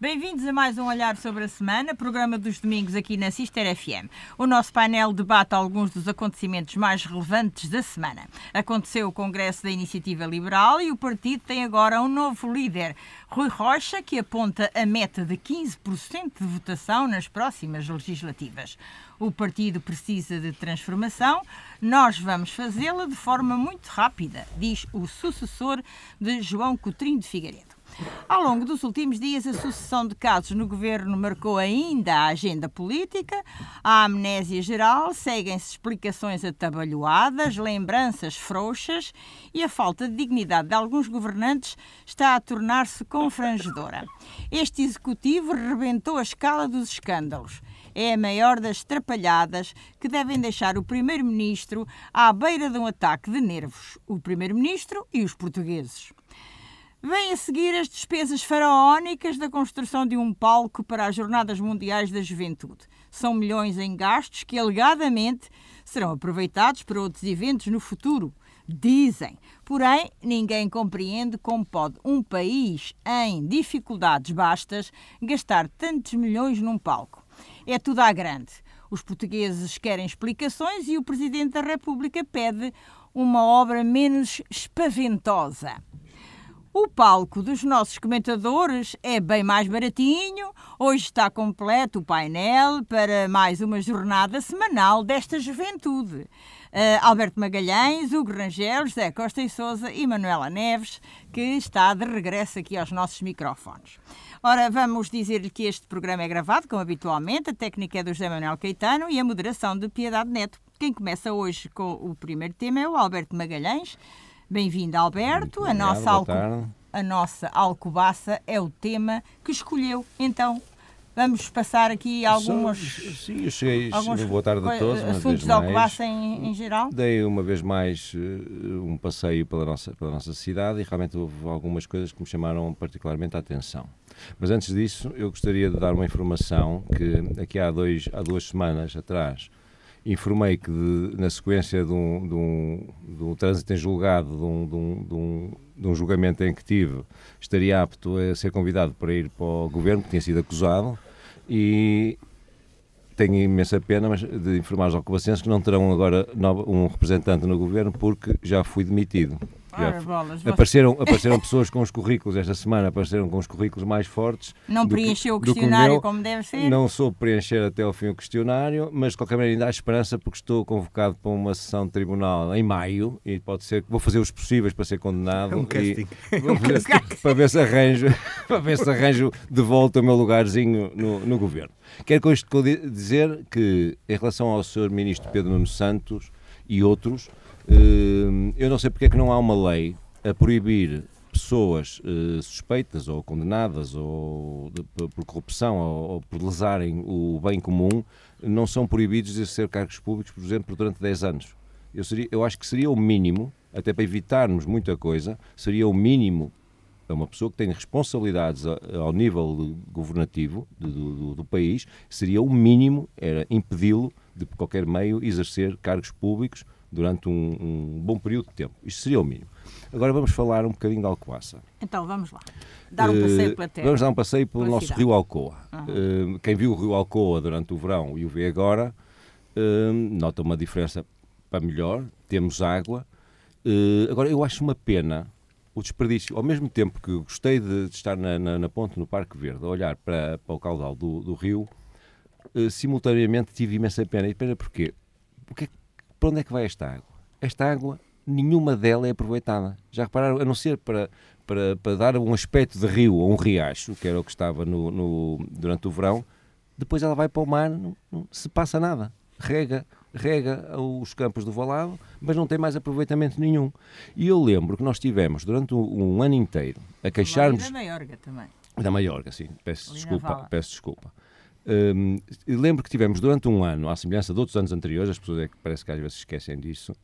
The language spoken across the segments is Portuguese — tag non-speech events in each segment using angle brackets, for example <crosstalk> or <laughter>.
Bem-vindos a mais um Olhar sobre a Semana, programa dos domingos aqui na Sister FM. O nosso painel debate alguns dos acontecimentos mais relevantes da semana. Aconteceu o Congresso da Iniciativa Liberal e o partido tem agora um novo líder, Rui Rocha, que aponta a meta de 15% de votação nas próximas legislativas. O partido precisa de transformação, nós vamos fazê-la de forma muito rápida, diz o sucessor de João Coutrinho de Figueiredo. Ao longo dos últimos dias, a sucessão de casos no governo marcou ainda a agenda política. A amnésia geral, seguem-se explicações atabalhoadas, lembranças frouxas e a falta de dignidade de alguns governantes está a tornar-se confrangedora. Este executivo rebentou a escala dos escândalos é a maior das trapalhadas que devem deixar o Primeiro-Ministro à beira de um ataque de nervos. O Primeiro-Ministro e os portugueses. Vêm a seguir as despesas faraónicas da construção de um palco para as Jornadas Mundiais da Juventude. São milhões em gastos que, alegadamente, serão aproveitados para outros eventos no futuro. Dizem. Porém, ninguém compreende como pode um país em dificuldades bastas gastar tantos milhões num palco. É tudo à grande. Os portugueses querem explicações e o Presidente da República pede uma obra menos espaventosa. O palco dos nossos comentadores é bem mais baratinho. Hoje está completo o painel para mais uma jornada semanal desta juventude. Uh, Alberto Magalhães, Hugo Rangel, José Costa e Souza e Manuela Neves, que está de regresso aqui aos nossos microfones. Ora, vamos dizer-lhe que este programa é gravado, como habitualmente. A técnica é do José Manuel Caetano e a moderação de Piedade Neto. Quem começa hoje com o primeiro tema é o Alberto Magalhães Bem-vindo, Alberto. A, nossa alco... a nossa alcobaça é o tema que escolheu. Então, vamos passar aqui algumas. sim, eu cheguei. Alguns, boa tarde a todos. Assuntos de alcobaça em, em, geral. Dei uma vez mais uh, um passeio pela nossa, pela nossa cidade e realmente houve algumas coisas que me chamaram particularmente a atenção. Mas antes disso, eu gostaria de dar uma informação que aqui há, dois, há duas semanas atrás informei que de, na sequência de um, de, um, de um, trânsito em julgado, de um, de um, julgamento em que tive, estaria apto a ser convidado para ir para o governo, que tinha sido acusado, e tenho imensa pena mas, de informar os alcobacenses que não terão agora um representante no governo porque já fui demitido. Ora, bolas, apareceram, apareceram pessoas com os currículos esta semana, apareceram com os currículos mais fortes. Não preencheu o questionário meu, como deve ser? Não soube preencher até ao fim o questionário, mas de qualquer maneira ainda há esperança porque estou convocado para uma sessão de tribunal em maio e pode ser que vou fazer os possíveis para ser condenado. É um casting. <laughs> Vou fazer, para ver se arranjo, <laughs> para ver se arranjo de volta o meu lugarzinho no, no governo. Quero com isto dizer que, em relação ao Sr. Ministro Pedro Nuno Santos e outros, eu não sei porque é que não há uma lei a proibir pessoas uh, suspeitas ou condenadas ou de, por corrupção ou, ou, por lesarem o bem comum não são proibidos de exercer cargos públicos, por exemplo, durante 10 anos. Eu, seria, eu acho que seria o mínimo, até para evitarmos muita coisa, seria o mínimo a uma pessoa que tem responsabilidades ao nível governativo do, do, do país, seria o mínimo, era impedi-lo de, por qualquer meio, exercer cargos públicos durante um, um, bom período de tempo. Isto seria o mínimo. Agora vamos falar um bocadinho da Alcoaça. Então vamos lá. Dar um passeio pela terra. Vamos dar um passeio pelo nosso cidade. rio Alcoa. Uhum. Uh, quem viu o rio Alcoa durante o verão e o vê agora, uh, nota uma diferença para melhor. Temos água. Agora, eu acho uma pena o desperdício. Ao mesmo tempo que gostei de, estar na, na, na, ponte, no Parque Verde, a olhar para, para o caudal do, do rio, simultaneamente tive imensa pena. E pena porquê? Porque para onde é que vai esta água? Esta água, nenhuma dela é aproveitada. Já repararam? A não ser para, para, para dar um aspecto de rio ou um riacho, que era o que estava no, no durante o verão, depois ela vai para o mar, não, não se passa nada. Rega, rega os campos do Valado, mas não tem mais aproveitamento nenhum. E eu lembro que nós tivemos durante um, um ano inteiro a queixarmos. Da Maiorga também. Da Maiorga, sim. Peço desculpa. Peço desculpa. Um, lembro que tivemos durante um ano, à semelhança de outros anos anteriores, as pessoas é que parece que às vezes esquecem disso,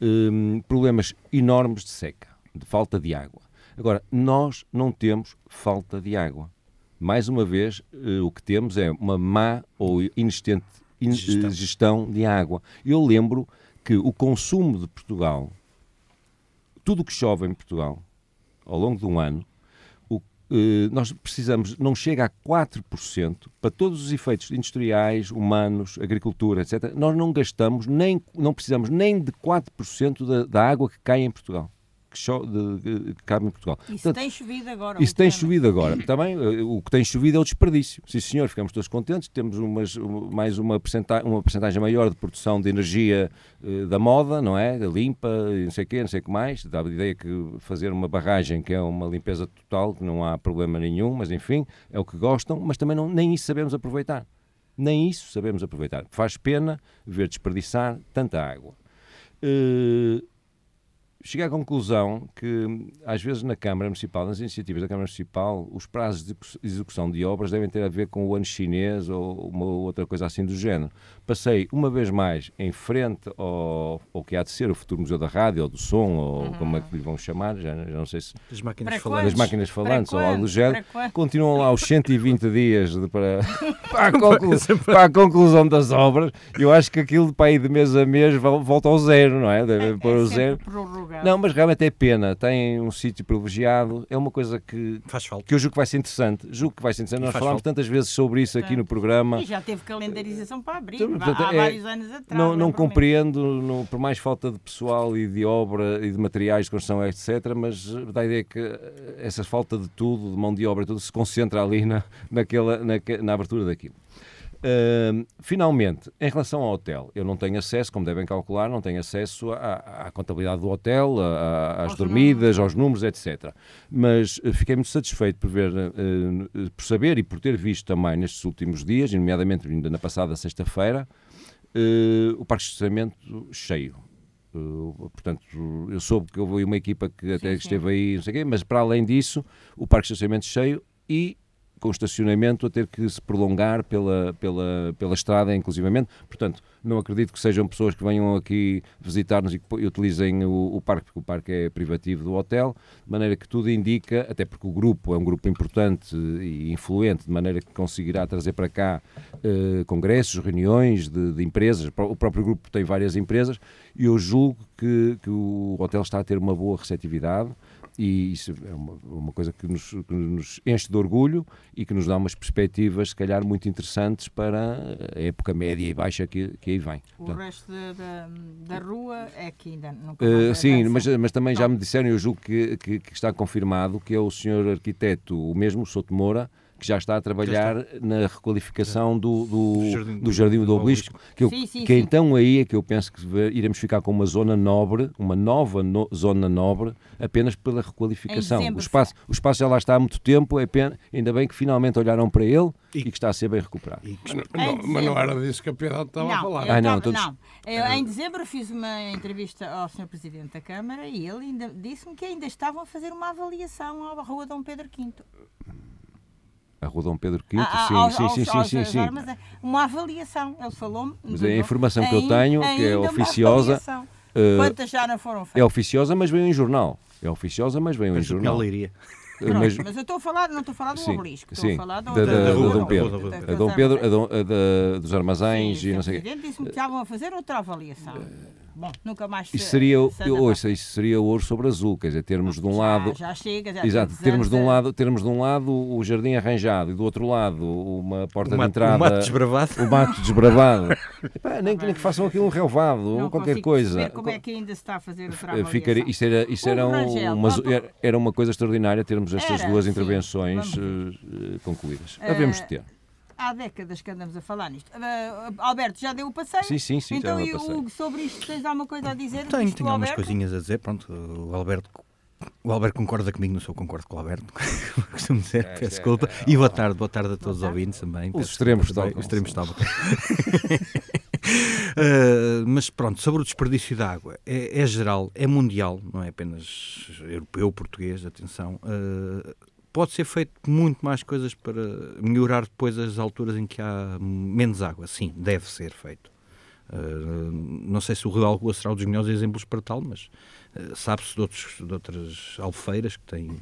um, problemas enormes de seca, de falta de água. Agora, nós não temos falta de água. Mais uma vez, uh, o que temos é uma má ou inexistente in, gestão. Uh, gestão de água. Eu lembro que o consumo de Portugal, tudo o que chove em Portugal, ao longo de um ano, eh, nós precisamos, não chega a 4% para todos os efeitos industriais, humanos, agricultura, etc. Nós não gastamos, nem, não precisamos nem de 4% da, da água que cai em Portugal que, cabe em Portugal. Isso Portanto, tem chovido agora. Isso tem chovido agora. Também eh, o que tem chovido é o desperdício. Sim, senhor, ficamos todos contentes. Temos umas, mais uma percentagem, uma percentagem maior de produção de energia uh, da moda, não é? Limpa, não sei o quê, não sei o que mais. Dá a ideia que fazer uma barragem, que é uma limpeza total, que não há problema nenhum, mas enfim, é o que gostam, mas também não, nem isso sabemos aproveitar. Nem isso sabemos aproveitar. Faz pena ver desperdiçar tanta água. Uh, cheguei à conclusão que, às vezes, na Câmara Municipal, nas iniciativas da Câmara Municipal, os prazos de execução de obras devem ter a ver com o ano chinês ou uma outra coisa assim do género. Passei uma vez mais em frente ao, ao que há de ser o futuro Museu da Rádio ou do Som, ou uhum. como é que lhe vão chamar, já, já não sei se. Das máquinas falantes. Das máquinas falantes ou algo do género. Continuam lá os 120 dias de, para, <laughs> para, a conclusão, para, a conclusão, das obras. Eu acho que aquilo para ir de mês a mês volta ao zero, não é? Deve é, pôr é o zero. Não, mas realmente é pena. Tem um sítio privilegiado. É uma coisa que, Faz falta. que eu julgo que vai ser interessante. Julgo que vai ser interessante. Nós falámos falta. tantas vezes sobre isso aqui no programa. E já teve calendarização para abrir. Então, portanto, há é, vários anos atrás. Não, não compreendo, não, por mais falta de pessoal e de obra e de materiais de construção, etc. Mas dá a ideia que essa falta de tudo, de mão de obra, tudo se concentra ali na, naquela, na, na abertura daquilo. Uh, finalmente, em relação ao hotel, eu não tenho acesso, como devem calcular, não tenho acesso à, à contabilidade do hotel, às dormidas, aos números, etc. Mas uh, fiquei muito satisfeito por ver, uh, por saber e por ter visto também nestes últimos dias, nomeadamente ainda na passada sexta-feira, o parque de estacionamento cheio. Uh, portanto, eu soube que houve uma equipa que até sim, esteve sim. aí, não sei quê, mas para além disso, o parque de estacionamento cheio e com estacionamento a ter que se prolongar pela, pela, pela estrada, inclusivamente. Portanto, não acredito que sejam pessoas que venham aqui visitar-nos e que utilizem o, o, parque, porque o parque é privativo do hotel, de maneira que tudo indica, até porque o grupo é um grupo importante e influente, de maneira que conseguirá trazer para cá eh, congressos, reuniões de, de, empresas. O próprio grupo tem várias empresas e eu julgo que, que o hotel está a ter uma boa receptividade e isso é uma, uma coisa que nos, que nos, enche de orgulho e que nos dá umas perspectivas, se calhar, muito interessantes para a época média e baixa que, que aí vem. O Portanto, resto da, da rua é que ainda não uh, Sim, mas, mas também não. já me disseram, eu julgo que, que, que, está confirmado, que é o senhor arquiteto, o mesmo, Souto Moura, que já está a trabalhar na requalificação do, do, Jardim do, Jardim do Obelisco, que, eu, sim, sim, que sim. então aí é que eu penso que iremos ficar com uma zona nobre, uma nova no, zona nobre, apenas pela requalificação. O espaço, o espaço já lá está há muito tempo, é pena, ainda bem que finalmente olharam para ele e, e que está a ser bem recuperado. Mas, não, mas não era disso que a Piedade estava não, a falar. Eu, ah, não, todos... não. Eu, em dezembro fiz uma entrevista ao Sr. Presidente da Câmara e ele ainda disse-me que ainda estavam a fazer uma avaliação à Rua Dom Pedro V. A Rua Dom Pedro V, ah, sim, aos, sim, sim, sim, sim, sim. Mas é uma avaliação, ele falou-me. Mas a informação que eu tenho, que é oficiosa. Uh, Quantas já não foram feitas? É oficiosa, mas veio em jornal. É oficiosa, mas veio em jornal. Galeria. Pronto, mas, mas, eu estou a falar, não estou a falar do sim, obelisco, estou sim, a falar da, da, da, da Dom Pedro. A Dom Pedro, a, da, dos armazéns sim, e não sei o quê. disse-me que estavam a fazer outra avaliação. Bom, nunca mais isso seria, ouça, isso seria ouro sobre azul, quer dizer, termos de um já, lado. Já chega, já Exato, termos de um lado, termos de um lado o jardim arranjado e do outro lado uma porta de entrada. O mato desbravado. O mato desbravado. <laughs> Epá, nem, nem, que façam aqui um relvado ou qualquer coisa. Como é que ainda se está a fazer o trabalho? Ficaria, isso era, isso era, um, uma, era uma coisa extraordinária termos estas era, duas sim, intervenções uh, concluídas. Havemos de ter há décadas que andamos a falar nisto. Uh, Alberto, já deu o passeio? Sim, sim, sim. Então, e Hugo, sobre isto, tens alguma coisa a dizer? Tenho, tenho algumas coisinhas a dizer. Pronto, o Alberto o Alberto concorda comigo, não sou concordo com o Alberto, <laughs> costumo dizer, é, peço é, desculpa. É, e boa tarde, boa tarde a todos os ouvintes também. Os extremos estão. Os extremos estão. <laughs> uh, mas pronto, sobre o desperdício de água, é, é, geral, é mundial, não é apenas europeu, português, atenção. Uh, pode ser feito muito mais coisas para melhorar depois as alturas em que há menos água. Sim, deve ser feito. Uh, não sei se o Rio Algoa será um dos melhores exemplos para tal, mas uh, sabe-se de, de outras alfeiras que têm,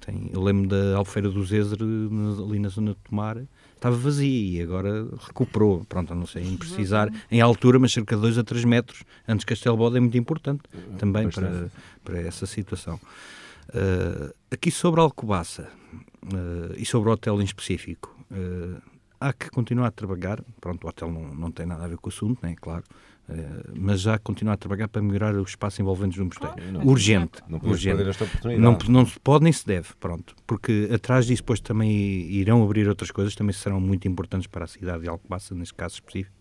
têm. Eu lembro da alfeira do Zézer, ali na zona de Tomar, estava vazia e agora recuperou. Pronto, não sei, em precisar, em altura, mas cerca de 2 a 3 metros antes de Castelbode é muito importante também para, para essa situação. Uh, aqui sobre Alcobaça uh, e sobre o hotel em específico, uh, há que continuar a trabalhar. Pronto, o hotel não, não tem nada a ver com o assunto, né, claro. mas já continuar a trabalhar para melhorar o espaço envolvente do mosteiro. Claro, urgente. Não urgente. Não, não se pode nem se deve, pronto. Porque atrás disso depois também irão abrir outras coisas, também serão muito importantes para a cidade de Alcobaça, neste caso específico.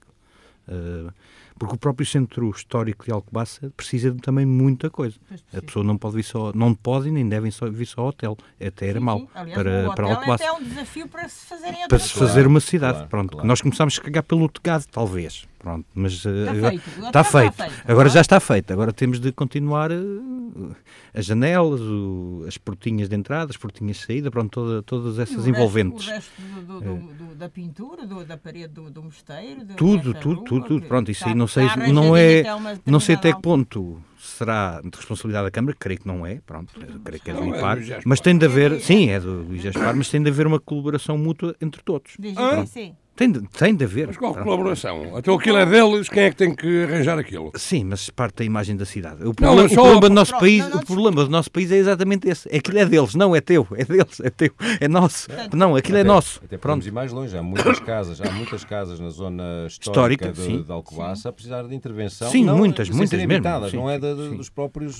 Uh, porque o próprio centro histórico de Alcobaça precisa de também muita coisa. A pessoa não pode vir só, não pode e nem devem só vir só ao hotel. Até era mau para, o para Alcobaça. É até um desafio para se fazerem Para se fazer uma cidade. Claro, Pronto, claro. nós começámos a cagar pelo tegado, talvez. Pronto, mas está, uh, agora, feito. Está, feito. está feito. Agora já está feito. Agora temos de continuar uh, as janelas, o, as portinhas de entrada, as portinhas de saída, pronto, toda, todas essas o envolventes. Resto, o resto do, do, do, da pintura, da parede do, mosteiro, tudo, tudo, tudo, tudo. Pronto, isso aí não sei, não é, não sei até que ponto será de responsabilidade da Câmara, creio que não é, pronto, creio que é do IPAR, é mas tem de haver, sim, é do Luís mas tem de haver uma colaboração mútua entre todos. Ah? Sim. Tem de, tem de haver. Mas qual colaboração? Então aquilo é deles, quem é que tem que arranjar aquilo? Sim, mas parte da imagem da cidade. O problema, não, o problema do nosso país, não, não, o problema do nosso país é exatamente esse. Aquilo é deles, não é teu, é deles, é teu, é nosso. Não, aquilo é até, é nosso. Até podemos ir mais longe, há muitas casas, há muitas casas na zona histórica, histórica de, de Alcobaça a precisar de intervenção. Sim, muitas, muitas mesmo. Sim, não é de, dos próprios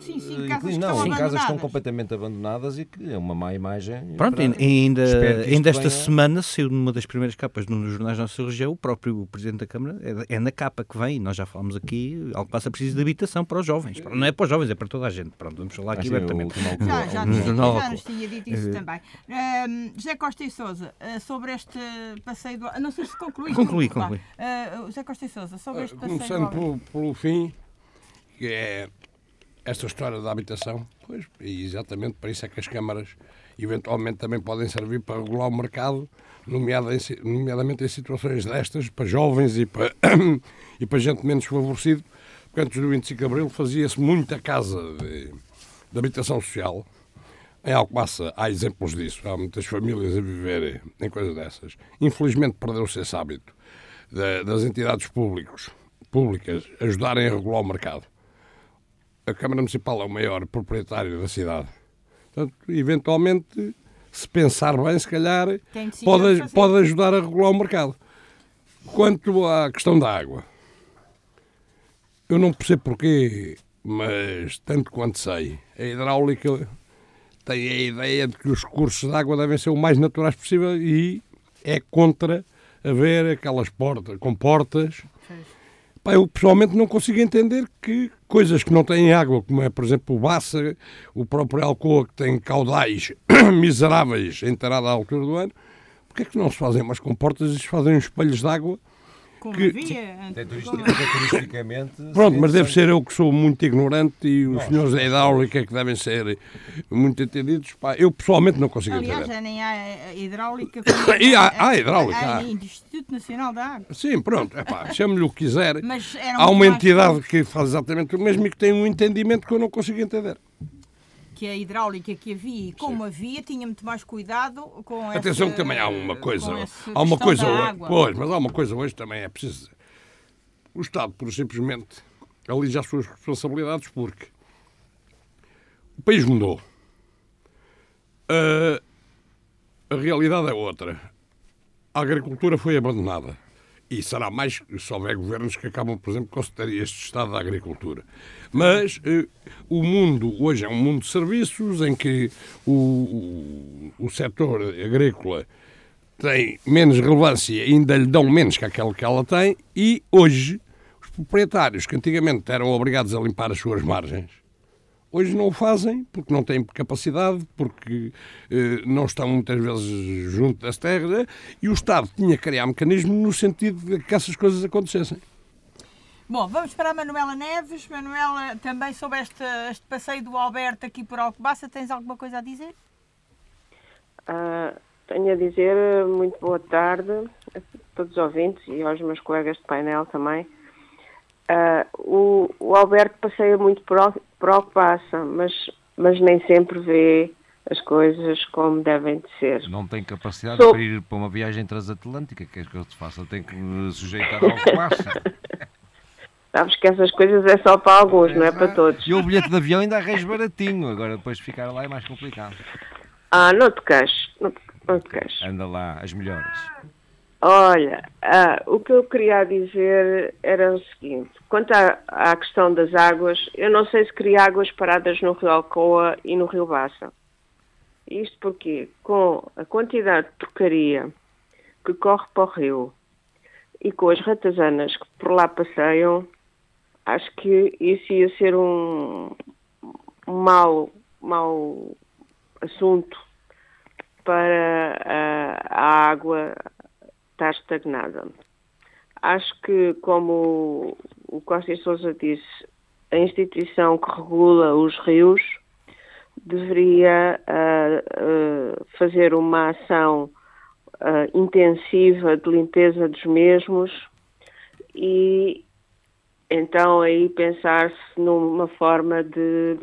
sim, sim, casas não, sim, casas que estão completamente abandonadas e que é uma má imagem. Pronto, e ainda, ainda esta semana saiu numa das primeiras capas nos jornais nossos nossa região, o próprio Presidente da Câmara, é, é na capa que vem, nós já falamos aqui, algo passa precisa de habitação para os jovens. Não é para os jovens, é para toda a gente. Pronto, vamos falar aqui assim, abertamente. Já, já, no jornal, já nos tinha dito isso também. Um, José Costa e Sousa, uh, sobre este passeio do... Não sei se concluíste. Concluí, concluí. Uh, José Costa e Sousa, sobre este passeio Começando pelo, pelo fim, que é esta história da habitação, pois, e exatamente para isso é que as câmaras eventualmente também podem servir para regular o mercado nomeadamente em situações destas, para jovens e para, <coughs> e para gente menos favorecida, porque antes do 25 de Abril fazia-se muita casa de, de, habitação social. Em Alcobaça há exemplos disso, há muitas famílias a viver em coisas dessas. Infelizmente perdeu-se esse hábito de, das entidades públicos, públicas ajudarem a regular o mercado. A Câmara Municipal é o maior proprietário da cidade. Portanto, eventualmente se pensar bem, se calhar pode, pode ajudar a regular o mercado. Quanto à questão da água, eu não percebo porquê, mas tanto quanto sei, a hidráulica tem a ideia de que os recursos de água devem ser o mais naturais possível e é contra haver aquelas portas, com portas Pá, eu pessoalmente não consigo entender que coisas que não têm água, como é, por exemplo, o Bassa, o próprio Alcoa, que tem caudais <coughs> miseráveis em tarada à altura do ano, porque é que não se fazem mais comportas e se fazem espelhos de água como que, havia. Até, turisticamente. Pronto, mas deve ser eu que sou muito ignorante e os senhores da hidráulica que devem ser muito entendidos. Pá, eu pessoalmente não consigo Aliás, entender. já nem há hidráulica. <coughs> e há, há hidráulica. Há, há. Instituto Nacional da Água. Sim, pronto, chame-lhe o que quiser. Mas há uma entidade que faz exatamente o mesmo e que tem um entendimento que eu não consigo entender que a hidráulica que havia e como Sim. havia, tinha muito mais cuidado com Atenção que também há uma coisa, há uma coisa hoje, pois, mas há uma coisa hoje também é preciso dizer. O Estado, por simplesmente, alija as suas responsabilidades porque o país mudou. Uh, a realidade é outra. A agricultura foi abandonada. E será mais se houver governos que acabam, por exemplo, concederem este estado da agricultura. Mas eh, o mundo hoje é um mundo de serviços em que o, o, o setor agrícola tem menos relevância, ainda lhe dão menos que aquela que ela tem, e hoje os proprietários que antigamente eram obrigados a limpar as suas margens Hoje não o fazem porque não têm capacidade, porque eh, não estão muitas vezes junto das terras e o Estado tinha que criar mecanismos no sentido de que essas coisas acontecessem. Bom, vamos para a Manuela Neves. Manuela, também sobre este, este passeio do Alberto aqui por Alcobaça, tens alguma coisa a dizer? Uh, tenho a dizer muito boa tarde a todos os ouvintes e aos meus colegas de painel também. Uh, o, o, Alberto passeia muito por, por passa, mas, mas nem sempre vê as coisas como devem de ser. Não tem capacidade Sou... para ir para uma viagem transatlântica, que é que eu te faço? Tem que me sujeitar ao que passa. <laughs> Sabes que essas coisas é só para alguns, não é para todos. E o bilhete de avião ainda arranjo baratinho, agora depois de ficar lá é mais complicado. Ah, não te queixes, não te, não te queixes. Anda lá, as melhores. Olha, ah, o que eu queria dizer era o seguinte: quanto à, à questão das águas, eu não sei se queria águas paradas no Rio Alcoa e no Rio Bassa. Isto porque, com a quantidade de porcaria que corre para o rio e com as ratazanas que por lá passeiam, acho que isso ia ser um, mau, mau assunto para a, a água estar estagnada. Acho que, como o Costa Sousa disse, a instituição que regula os rios deveria uh, uh, fazer uma ação uh, intensiva de limpeza dos mesmos e então aí pensar-se numa forma de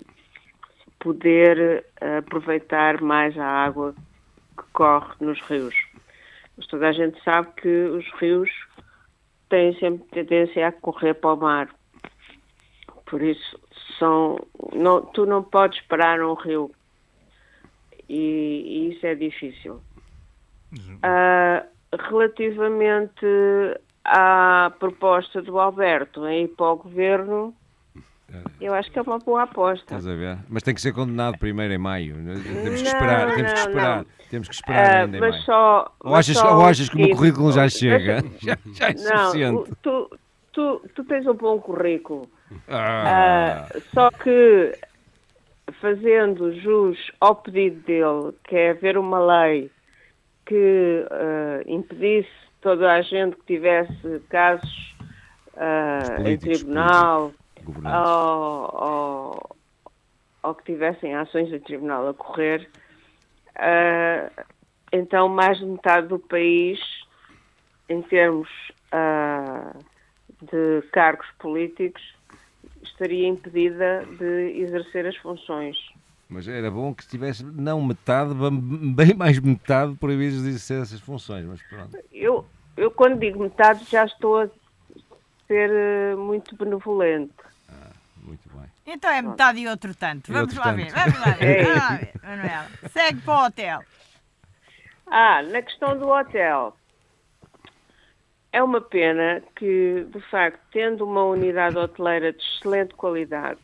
poder aproveitar mais a água que corre nos rios. Mas toda a gente sabe que os rios têm sempre tendência a correr para o mar. Por isso, são, não, tu não podes parar um rio. E, e isso é difícil. Uh, relativamente à proposta do Alberto em ir para o governo, eu acho que é uma boa aposta. Estás a ver? Mas tem que ser condenado primeiro em maio. Temos que esperar, Não, temos que esperar. não. Temos que esperar ainda em mas só, Ou mas achas, só ou achas que o meu currículo já chega? <laughs> Já, já é Não, suficiente. tu, tu, tu tens um bom currículo. Ah, Ah, só que fazendo jus ao pedido dele, que é haver uma lei que ah, impedisse toda a gente que tivesse casos Os em políticos, tribunal governantes. que tivessem ações em tribunal a correr, ah, então mais de metade do país, em termos ah, de cargos políticos, estaria impedida de exercer as funções. Mas era bom que tivesse, não metade, bem mais metade proibidos de exercer essas funções. Mas pronto. Eu, eu quando digo metade, já estou a ser eh, muito benevolente. Muito bem. Então é metade e outro tanto. Vamos outro lá tanto. ver, vamos lá ver. <laughs> É Vamos lá ver, Manuela. Segue para o hotel. Ah, na questão do hotel. É uma pena que, de facto, tendo uma unidade hoteleira de excelente qualidade,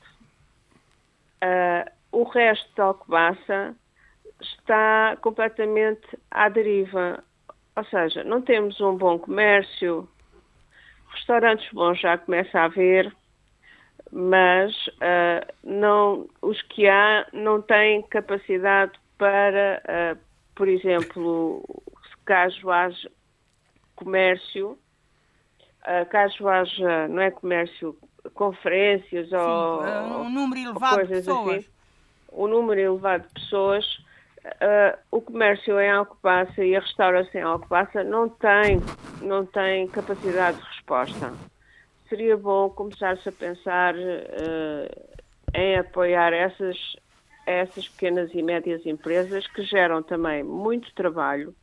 ah, o resto de Alcobaça está completamente à deriva. Ou seja, não temos um bom comércio, restaurantes bons já começa a haver, mas ah, não, os que há não têm capacidade para, ah, por exemplo, caso haja comércio, ah, caso haja, não é comércio, conferências Sim, ou, um número elevado de pessoas. assim, um número elevado de pessoas, ah, o comércio em Alcobaça e a restauração em Alcobaça não tem, não tem capacidade de resposta. Seria bom começar-se a pensar ah, em apoiar essas, essas pequenas e médias empresas que geram também muito trabalho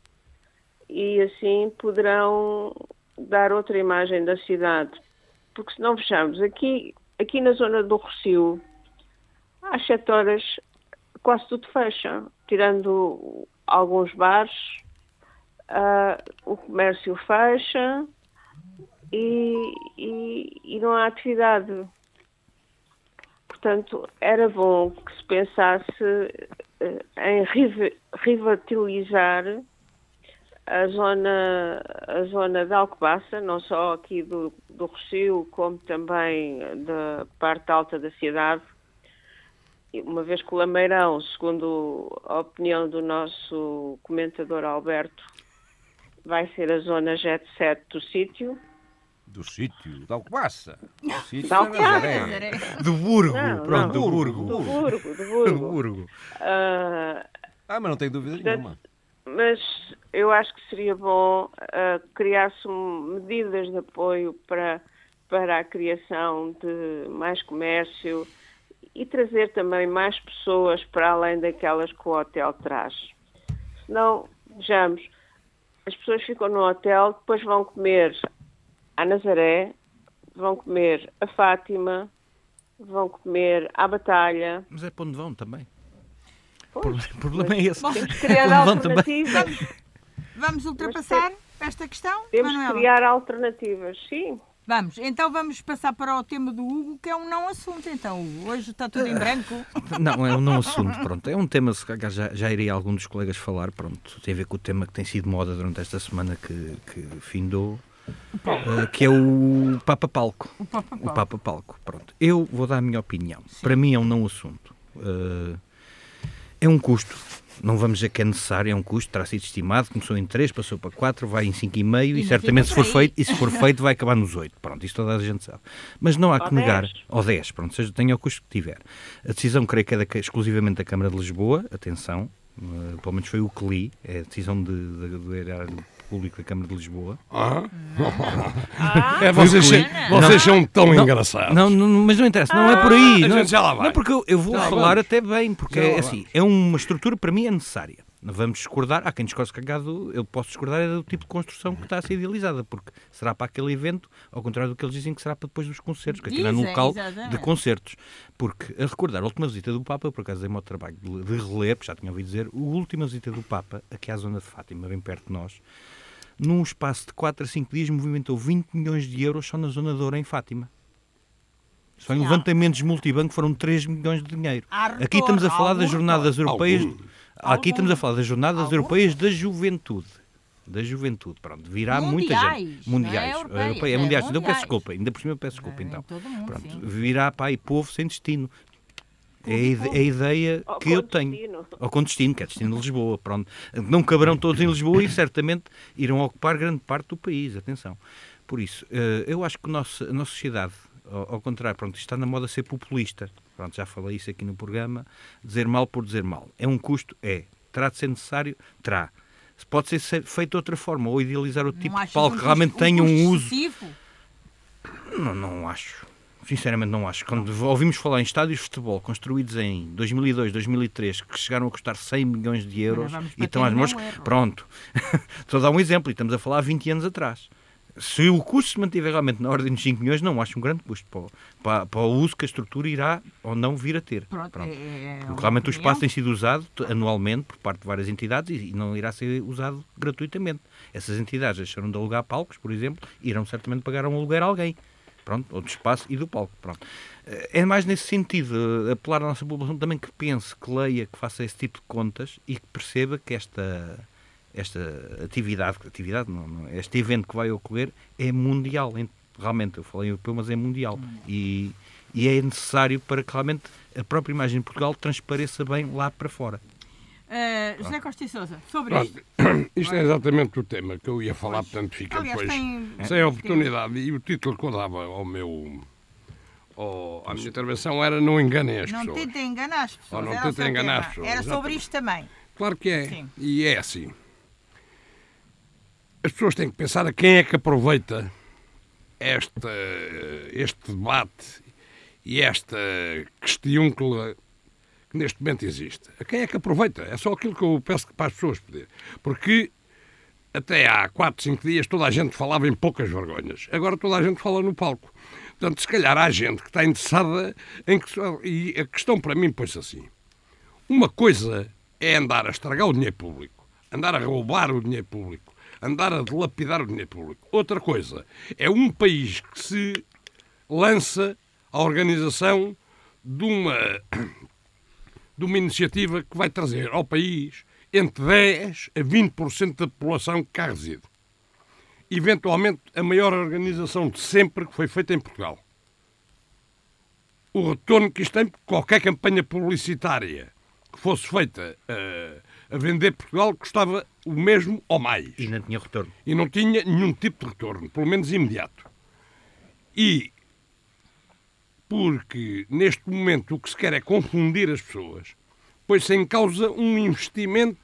e assim poderão dar outra imagem da cidade. Porque se não fechamos aqui, aqui na zona do Rocio, às sete horas quase tudo fecha, tirando alguns bares, ah, o comércio fecha e, e- e não há atividade. Portanto, era bom que se pensasse eh, em revitalizar a zona, a zona de Alcobaça, não só aqui do, do Rocio, como também da parte alta da cidade. Uma vez que o Lameirão, segundo a opinião do nosso comentador Alberto, vai ser a zona jet set do sítio. Do sítio, de Alcobaça. Do sítio De Nazaré. Do Burgo, Não, pronto, não. do Burgo. Do Burgo, do Do Burgo. Burgo. Ah, mas não tenho dúvida Portanto, nenhuma. mas eu acho que seria bom ah, criar-se um- medidas de apoio para, para a criação de mais comércio e trazer também mais pessoas para além daquelas que o hotel traz. Senão, vejamos, as pessoas ficam no hotel, depois vão comer à Nazaré, vão comer a Fátima, vão comer a Batalha. Mas é para onde vão também. Pois, O problema é esse. Temos que criar também. alternativas. Vamos ultrapassar esta questão, Temos que Manuela? criar alternativas, sim. Vamos, então vamos passar para o tema do Hugo, que é um não assunto. Então, Hugo, hoje está tudo em branco. <laughs> Não, é um não assunto, pronto. É um tema, se calhar já, já iria algum dos colegas falar, pronto. Tem a ver com o tema que tem sido moda durante esta semana que, que findou, eh, que é o Papa Palco. O Papa O Paulo. Papa Palco, pronto. Eu vou dar a minha opinião. Para mim é um não assunto. Eh, é um custo. Não vamos dizer que é necessário, é um custo, terá sido estimado, começou em 3, passou para 4, vai em 5,5 e, ainda certamente se for feito, e se for feito vai acabar nos 8. Pronto, isto toda a gente sabe. Mas não há Ou que negar, 10. ou 10, pronto, seja, tenha o custo que tiver. A decisão creio que é da, exclusivamente da Câmara de Lisboa, atenção, eh, pelo menos foi o que li, é a decisão de, de- do erário público da Câmara de Lisboa. Ah? Ah, É, vocês, vocês são tão Não, engraçados. Não, não, mas não interessa, não é por aí. a não, é- gente já lá vai. não, porque eu, eu vou Já falar vamos. até bem, porque é assim, é uma estrutura para mim é necessária. Não vamos discordar, há quem discorde cagado, eu posso discordar é do tipo de construção que está a ser idealizada, porque será para aquele evento, ao contrário do que eles dizem que será para depois dos concertos, que aquilo é num local exatamente. de concertos. Porque, a recordar, a última visita do Papa, eu por acaso dei-me ao trabalho de, de reler, porque já tinha ouvido dizer, a última visita do Papa, aqui à zona de Fátima, bem perto de nós, num espaço de 4 a 5 dias, movimentou 20 milhões de euros só na zona de Ouro, em Fátima. Só em Sim, há- levantamentos multibanco foram 3 milhões de dinheiro. Há Aqui estamos a falar algum das jornadas europeias. Algum. Aqui estamos a falar das jornadas Algum. europeias da juventude. Da juventude, pronto, virá muita Mundiais, gente. não é Mundiais. Europeia- é mundiais. Então mundiais. peço desculpa, ainda por cima eu peço desculpa É, então. mundo, Pronto, sim. virá para aí povo sem destino. É a, é a ideia que eu com tenho. destino. Ou com destino, que é destino de Lisboa. Pronto. Não caberão todos em Lisboa e <coughs> certamente irão ocupar grande parte do país. Atenção. Por isso, eh, eu acho que o nosso- a nossa sociedade, ao, ao contrário, pronto, está na moda ser populista. Pronto, já falei isso aqui no programa. Dizer mal por dizer mal. É um custo? É. Terá de ser necessário? Terá. Se Pode ser se- feito de outra forma, ou idealizar o tipo de palco um que realmente custo- tenha um uso. excessivo? Não, não acho. Sinceramente não acho. Quando ouvimos falar em estádios de futebol construídos em 2002, 2003, que chegaram a custar 100 milhões de euros e estão às mãos... Pronto. <laughs> Estou a dar um exemplo e estamos a falar há 20 anos atrás. Se o custo se mantiver realmente na ordem de 5 milhões, não acho um grande custo para, para, para o uso que a estrutura irá ou não vir a ter. Pronto, Pronto. é- é Porque uma realmente o espaço tem sido usado anualmente por parte de várias entidades e e não irá ser usado gratuitamente. Essas entidades deixaram de alugar palcos, por exemplo, irão certamente pagar um aluguer a alguém. Pronto, ou do espaço e do palco. Pronto. Eh, É mais nesse sentido, eh, apelar à nossa população também que pense, que leia, que faça esse tipo de contas e que perceba que esta, esta atividade, atividade não, não, este evento que vai ocorrer é mundial. Realmente, eu falei europeu, mas é mundial. E, e é necessário para que realmente a própria imagem de Portugal transpareça bem lá para fora. Eh, José Costa e Sousa, sobre Pronto, isto. isto é exatamente o tema que eu ia falar, Pois. portanto fica Aliás, depois tem- sem oportunidade. E o título que eu dava ao meu. ao- à minha intervenção era Não enganem as Não pessoas. tentem enganar as pessoas. Ou não tentem enganar as pessoas, Era sobre isto também. Claro que é. Sim. E é assim. As pessoas têm que pensar a quem é que aproveita esta, este debate e esta questiúncula que neste momento existe. A quem é que aproveita? É só aquilo que eu peço para as pessoas pedir. Porque até há 4, 5 dias toda a gente falava em poucas vergonhas. Agora toda a gente fala no palco. Portanto, se calhar há gente que está interessada em que. E a questão para mim põe-se assim. Uma coisa é andar a estragar o dinheiro público, andar a roubar o dinheiro público, andar a dilapidar o dinheiro público. Outra coisa é um país que se lança à organização de uma, de uma iniciativa que vai trazer ao país entre 10% a 20% da população que cá reside. Eventualmente, a maior organização de sempre que foi feita em Portugal o retorno que isto tem, qualquer campanha publicitária que fosse feita eh, a vender Portugal custava o mesmo ou mais. E não tinha retorno. E não tinha nenhum tipo de retorno, pelo menos imediato. E porque neste momento o que se quer é confundir as pessoas, pois-se em causa um investimento,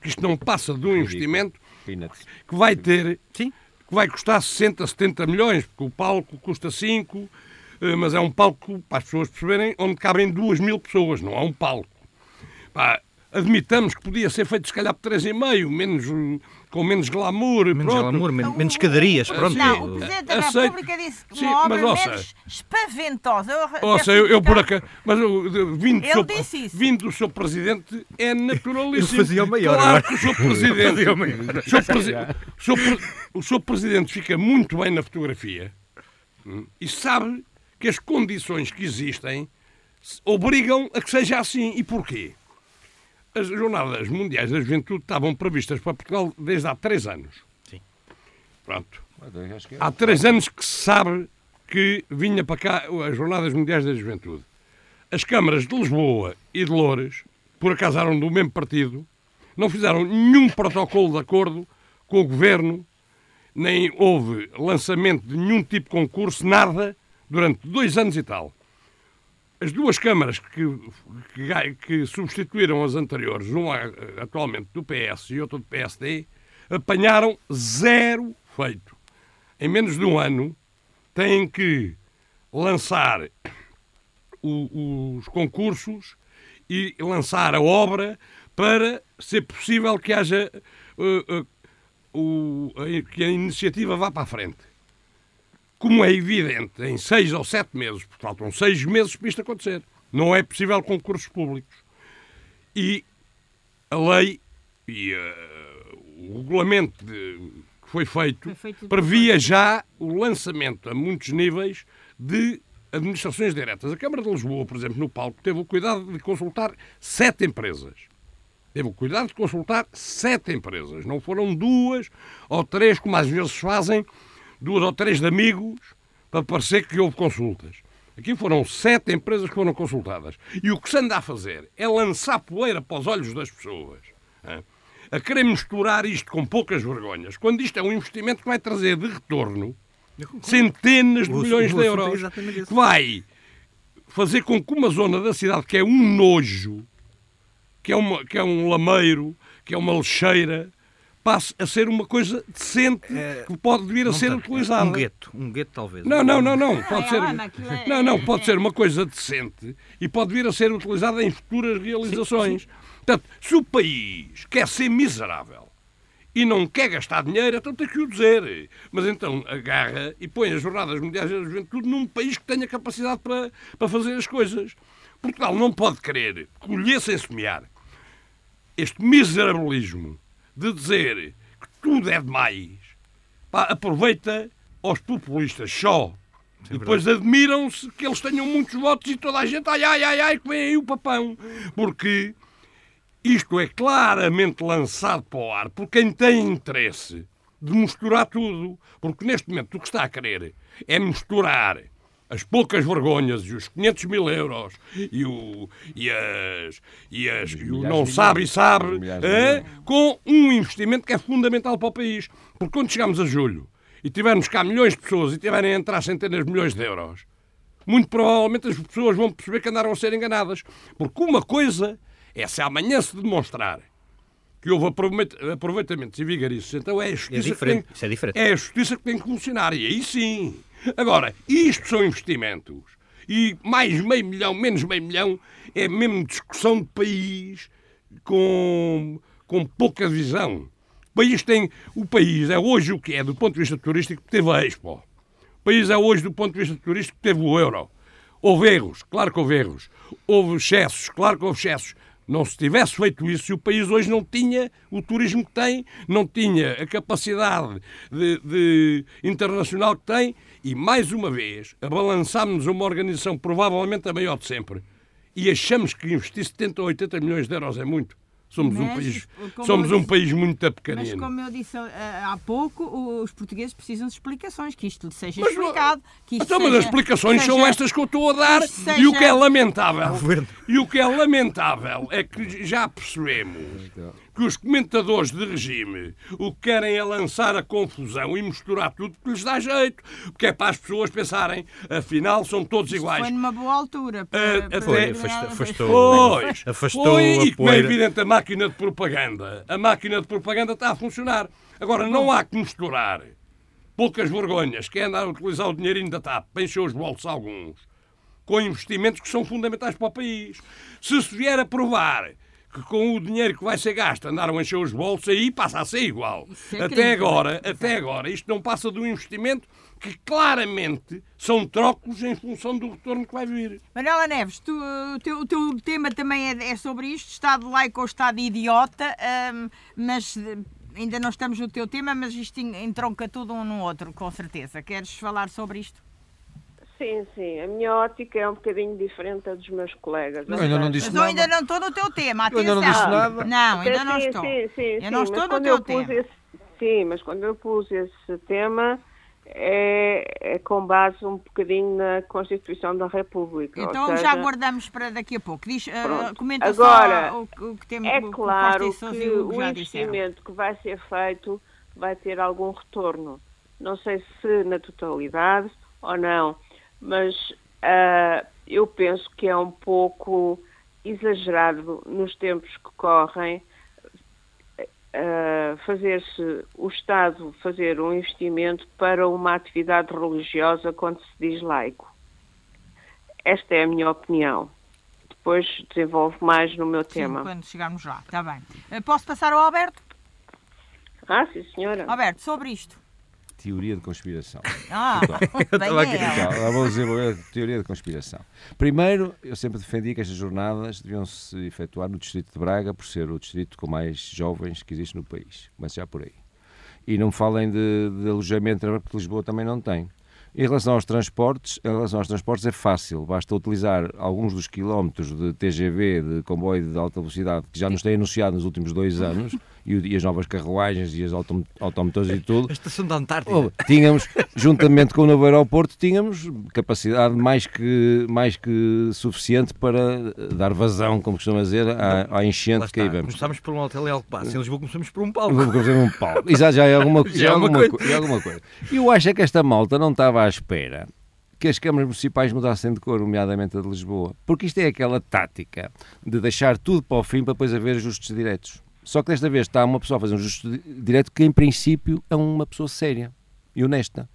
que isto não passa de um investimento, que vai ter Sim. que vai custar 60, 70 milhões, porque o palco custa 5, eh, mas é um palco, para as pessoas perceberem, onde cabem 2 mil pessoas, não é um palco. Pá, admitamos que podia ser feito se calhar por 3,5, menos com menos glamour. Menos pronto. glamour, men- menos escadarias, pronto. Não, o Presidente da Aceito. República disse que Sim, uma obra mas, ouça. menos espaventosa. Eu Ouça, eu, eu por acaso, mas eu, vindo, do Ele seu, disse isso. vindo do seu presidente é <laughs> naturalíssimo. Eu fazia o maior Claro agora. que o seu presidente, <laughs> o maior. seu presi- o seu pre- o seu presidente fica muito bem na fotografia hum, e sabe que as condições que existem obrigam a que seja assim. E porquê? As Jornadas Mundiais da Juventude estavam previstas para Portugal desde há três anos. Sim. Pronto. É. Há três anos que se sabe que vinha para cá as Jornadas Mundiais da Juventude. As câmaras de Lisboa e de Loures, por acaso eram do mesmo partido, não fizeram nenhum protocolo de acordo com o governo, nem houve lançamento de nenhum tipo de concurso, nada, durante dois anos e tal. As duas câmaras que, que, que substituíram as anteriores, uma atualmente do PS e outra do PSD, apanharam zero feito. Em menos de um ano, têm que lançar o- os concursos e lançar a obra para ser possível que haja eh, eh, o- a- que a iniciativa vá para a frente. Como é evidente, em seis ou sete meses, porque faltam seis meses para isto acontecer, não é possível concursos públicos. E a lei e eh, o regulamento de- que foi feito, Foi feito previa já o lançamento a muitos níveis de administrações diretas. A Câmara de Lisboa, por exemplo, no palco, teve o cuidado de consultar sete empresas. Teve o cuidado de consultar sete empresas. Não foram duas ou três, como às vezes fazem, duas ou três de amigos, para parecer que houve consultas. Aqui foram sete empresas que foram consultadas. E o que se anda a fazer é lançar poeira para os olhos das pessoas. A querer misturar isto com poucas vergonhas, quando isto é um investimento que vai trazer de retorno centenas de milhões de euros. Que vai fazer com que uma zona da cidade que é um nojo, que é, uma, que é um lameiro, que é uma lixeira, passe a ser uma coisa decente que pode vir a ser utilizada. Um gueto, um gueto talvez. Não, não, não, não. Pode é ser. aquilo é- Não, não, pode é- ser uma coisa decente e pode vir a ser utilizada em futuras realizações. Portanto, se o país quer ser miserável e não quer gastar dinheiro, então tem que o dizer. Mas então agarra e põe as Jornadas Mundiais da Juventude num país que tenha capacidade para, para fazer as coisas. Portugal não pode querer colher sem semear este miserabilismo de dizer que tudo é demais. Pá, aproveita aos populistas só. e depois admiram-se que eles tenham muitos votos e toda a gente, ai, ai, ai, ai, que vem aí o papão. Porque isto é claramente lançado para o ar por quem tem interesse de misturar tudo. Porque neste momento o que está a querer é misturar as poucas vergonhas e os 500 mil euros e, o, e, as, e, as, e o não sabe e sabe é, com um investimento que é fundamental para o país. Porque quando chegamos a julho e tivermos cá milhões de pessoas e tiverem a entrar centenas de milhões de euros, muito provavelmente as pessoas vão perceber que andaram a ser enganadas. Porque uma coisa é se amanhã se demonstrar que houve aproveit- aproveitamentos e vigarices, então é a justiça, que diferente, tem, isso é diferente. é a justiça que tem que funcionar. E aí sim. Agora, isto são investimentos. E mais meio milhão, menos meio milhão, é mesmo discussão de país com, com pouca visão. O país tem. O país é hoje o que é do ponto de vista turístico, teve a Expo. O país é hoje, do ponto de vista turístico, teve o euro. Houve erros, claro que houve erros. Houve excessos, claro que houve excessos. Não se tivesse feito isso, o país hoje não tinha o turismo que tem, não tinha a capacidade de, de internacional que tem e, mais uma vez, abalançámos uma organização provavelmente a maior de sempre e achamos que investir 70 ou 80 milhões de euros é muito. Somos um Mas, país, como somos eu um disse- país muito Mas pequenino. como eu disse ah, há pouco, os portugueses precisam de explicações, que isto lhe seja Mas, explicado. Que isto Então, mas seja- as explicações que são seja- estas que eu estou a dar isto e o que é seja- lamentável e o que é lamentável é que já percebemos que os comentadores de regime o que querem é lançar a confusão e misturar tudo que lhes dá jeito, porque é para as pessoas pensarem, afinal são todos iguais. Foi numa boa altura. Ah, para- até- para- Foi, afastou- Pois, Afastou foi, a e como é evidente a máquina de propaganda, a máquina de propaganda está a funcionar. Agora, não há que misturar poucas vergonhas, que é andar a utilizar o dinheirinho da TAP para encher os bolsos alguns, com investimentos que são fundamentais para o país. Se se vier a provar que com o dinheiro que vai ser gasto andaram a encher os bolsos, aí passa a ser igual. é até agora, até agora, isto não passa de um investimento que claramente são trocos em função do retorno que vai vir. Manuela Neves, tu, o, teu, o teu tema também é, é sobre isto, Estado laico ou Estado idiota, hum, mas eh, ainda não estamos no teu tema, mas isto en- entronca tudo um no outro, com certeza. Queres falar sobre isto? Sim, sim. A minha ótica é um bocadinho diferente da dos meus colegas. Eu ainda não disse Mas eu ainda não estou no teu tema, Eu ainda atenção. não disse nada. Não, ainda sim, não sim, estou. Sim, sim, eu sim, não estou no teu tema. Esse, sim, mas quando eu pus esse tema é, é com base um bocadinho na Constituição da República. Então seja, já aguardamos para daqui a pouco. Diz, eh, Pronto. comenta Agora, só o, o que temos É que claro que e o disseram. investimento que vai ser feito vai ter algum retorno. Não sei se na totalidade ou não, mas ah, eu penso que é um pouco exagerado nos tempos que correm ah, fazer-se o Estado fazer um investimento para uma atividade religiosa quando se diz laico. Esta é a minha opinião. Depois desenvolvo mais no meu Sim, tema. quando chegarmos lá, está bem. Eh, Posso passar ao Alberto? Ah, sim, senhora. Alberto, sobre isto. Teoria de conspiração. Ah, <laughs> bem aqui. é. Então, vou desenvolver a teoria de conspiração. Primeiro, eu sempre defendi que estas jornadas deviam se efetuar no Distrito de Braga, por ser o distrito com mais jovens que existe no país. Começo já por aí. E não me falem de, de alojamento, porque Lisboa também não tem. Em relação aos transportes, em relação aos transportes é fácil, basta utilizar alguns dos quilómetros de TGV, de comboio de alta velocidade, que já nos têm anunciado nos últimos dois anos, e, as novas carruagens e as autom- automotores e tudo, A estação da Antártida. Oh, tínhamos, juntamente com o novo aeroporto, tínhamos capacidade mais que, mais que suficiente para dar vazão, como costuma dizer, à, à enchente que aí vamos. Começámos por um hotel em Alcobaça. Em Lisboa começamos por um palco. Vou fazer um pau. E já, já é alguma, Já <laughs> já é é uma alguma, coisa. co- já é alguma coisa. E eu acho é que esta malta não estava à espera que as câmaras municipais mudassem de cor, nomeadamente a de Lisboa. Porque isto é aquela tática de deixar tudo para o fim para depois haver justos diretos. Só que desta vez está uma pessoa a fazer um justo di- direto que, em princípio, é uma pessoa séria e honesta.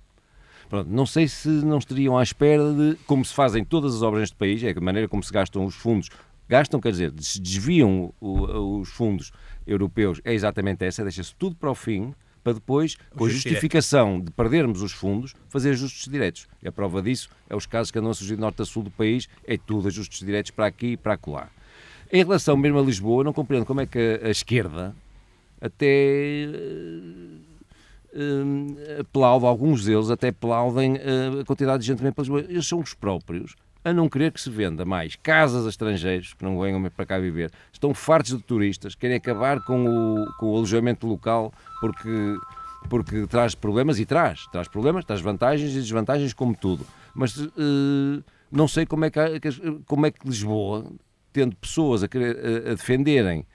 Pronto, não sei se não estariam à espera de, como se fazem todas as obras neste país, é a maneira como se gastam os fundos. Gastam, quer dizer, se desviam o- os fundos europeus, é exatamente essa, deixa-se tudo para o fim, para depois, com a justificação de perdermos os fundos, fazer ajustes diretos. E a prova disso é os casos que andam a surgir de norte a sul do país, é tudo ajustes diretos para aqui e para acolá. Em relação mesmo a Lisboa, não compreendo como é que a, a esquerda até hum, aplaude, alguns deles até aplaudem eh, a quantidade de gente que vem para Lisboa. Eles são os próprios a não querer que se venda mais casas a estrangeiros que não venham para cá viver. Estão fartos de turistas, querem acabar com o, com o alojamento local porque, porque traz problemas e traz. Traz problemas, traz vantagens e desvantagens como tudo. Mas eh, não sei como é que, como é que Lisboa, tendo pessoas a, a- a defenderem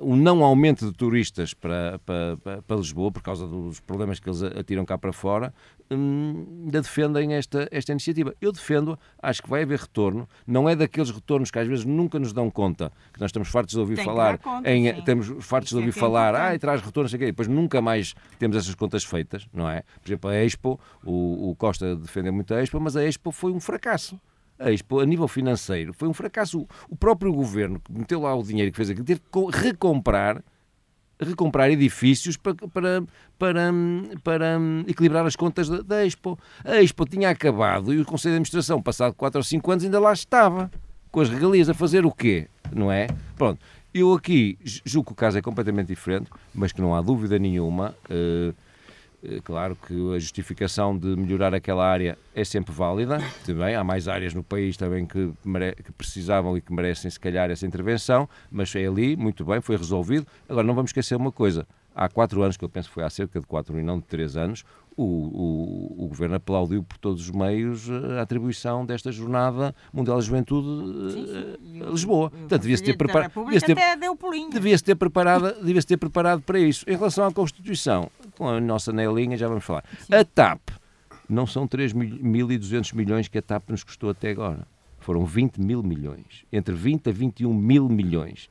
o não aumento de turistas para, para, para- Lisboa, por causa dos problemas que eles atiram cá para fora, hum, ainda defendem esta, esta iniciativa. Eu defendo, acho que vai haver retorno, não é daqueles retornos que às vezes nunca nos dão conta, que nós estamos fartos de ouvir Tem falar, conta, em, sim. estamos fartos Isso de é ouvir é falar, ah, traz retorno, sei quê, e depois nunca mais temos essas contas feitas, não é? Por exemplo, a Expo, o, o Costa defende muito a Expo, mas a Expo foi um fracasso. A Expo, a nível financeiro, foi um fracasso. O- próprio governo que meteu lá o dinheiro que fez aquilo, teve que co- recomprar recomprar edifícios para, para, para, para equilibrar as contas da, da Expo. A Expo tinha acabado e o Conselho de Administração, passado 4 ou 5 anos, ainda lá estava, com as regalias a fazer o quê? Não é? Pronto. Eu aqui ju- julgo que o caso é completamente diferente, mas que não há dúvida nenhuma. eh, Claro que a justificação de melhorar aquela área é sempre válida. Também há mais áreas no país também que, que precisavam e que merecem, se calhar, essa intervenção, mas é ali, muito bem, foi resolvido. Agora, não vamos esquecer uma coisa. Há quatro anos, que eu penso que foi há cerca de quatro e não de três anos, o, o, o Governo aplaudiu por todos os meios eh, a atribuição desta Jornada Mundial da Juventude eh, a Lisboa. Portanto, devia-se ter preparado. República até deu pulinho. Devia-se ter, preparado, devia ter preparado para isso. Em relação à Constituição, com a nossa nelinha, já vamos falar. A TAP, não são 3.200 milhões que a TAP nos custou até agora. Foram 20 mil milhões. Entre 20 a 21 mil milhões.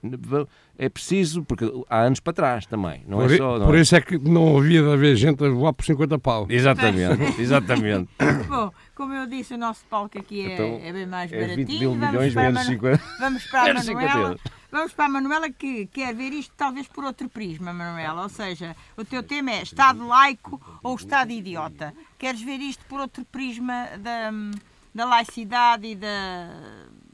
É preciso, porque há anos para trás também. Não por, é só. não por é? isso é que não havia de haver gente a voar por 50 pau. Exatamente, <laughs> exatamente. Bom, como eu disse, o nosso palco aqui é, Então, é bem mais é 20 baratinho. mil vamos, milhões para a menos Manu- 50. vamos para a Menos 50 Manuela. Vamos para a Manuela que quer ver isto talvez por outro prisma, Manuela. Ou seja, o teu tema é Estado laico ou Estado idiota. Queres ver isto por outro prisma da, da laicidade e da,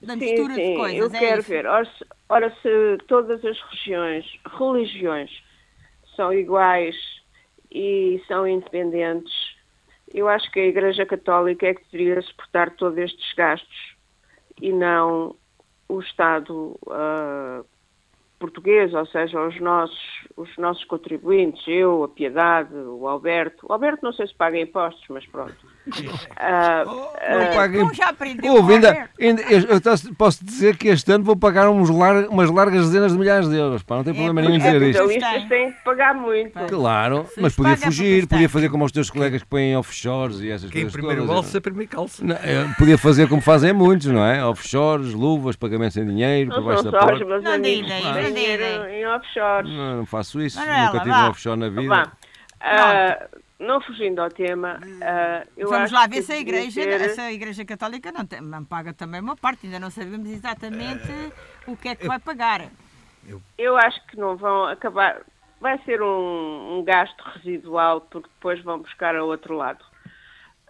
da mistura sim, sim, de coisas? Eu é quero isso? ver. Ora se, ora, se todas as regiões, religiões são iguais e são independentes, eu acho que a Igreja Católica é que deveria suportar todos estes gastos e não o Estado ah, português, ou seja, os nossos, os nossos contribuintes, eu, a Piedade, o Alberto. O Alberto não sei se paga impostos, mas pronto. Ah, Não ah, paga Então já aprendeu Ouve, ainda, ainda- eu eu posso- dizer que este ano vou pagar uns lar- umas largas dezenas de milhares de euros. Pá, não tem É, problema nenhum em porque- dizer é isto. então isto tem que pagar muito. Claro, Se mas podia fugir, podia fazer como os teus colegas que põem offshores e essas Quem coisas primeiro todas. alça, primeiro calça. Não, podia fazer como fazem muitos, não é? Offshores, luvas, pagamentos em dinheiro, por Não baixo são da porta. Não ideia, não em offshores. Não, não faço isso, nunca tive vá. um offshore na vida. Vá. Ah, não fugindo ao tema, eu Vamos acho lá ver se a igreja, ter- se a igreja Católica não, tem- não paga também uma parte, ainda não sabemos exatamente o que é que vai pagar. Eu acho que não vão acabar. Vai ser um, um gasto residual, porque depois vão buscar a outro lado.